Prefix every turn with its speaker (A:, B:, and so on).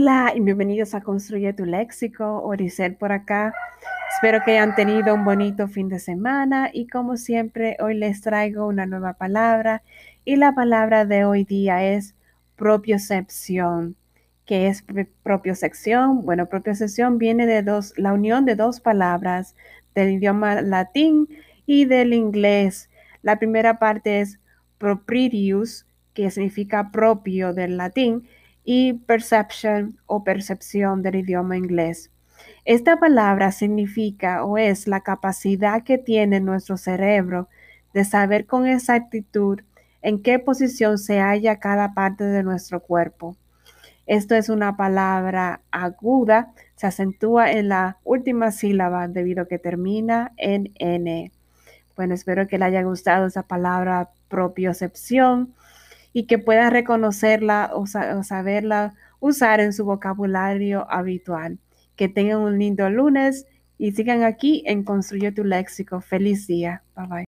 A: Hola y bienvenidos a Construye tu Léxico, Oricel por acá. Espero que hayan tenido un bonito fin de semana y como siempre hoy les traigo una nueva palabra y la palabra de hoy día es propiocepción. ¿Qué es propiocepción? Bueno, propiocepción viene de dos, la unión de dos palabras del idioma latín y del inglés. La primera parte es propritius, que significa propio del latín, y perception o percepción del idioma inglés. Esta palabra significa o es la capacidad que tiene nuestro cerebro de saber con exactitud en qué posición se halla cada parte de nuestro cuerpo. Esto es una palabra aguda, se acentúa en la última sílaba debido a que termina en N. Bueno, espero que le haya gustado esa palabra propiocepción y que pueda reconocerla o, saberla usar en su vocabulario habitual. Que tengan un lindo lunes y sigan aquí en Construye tu Léxico. Feliz día. Bye bye.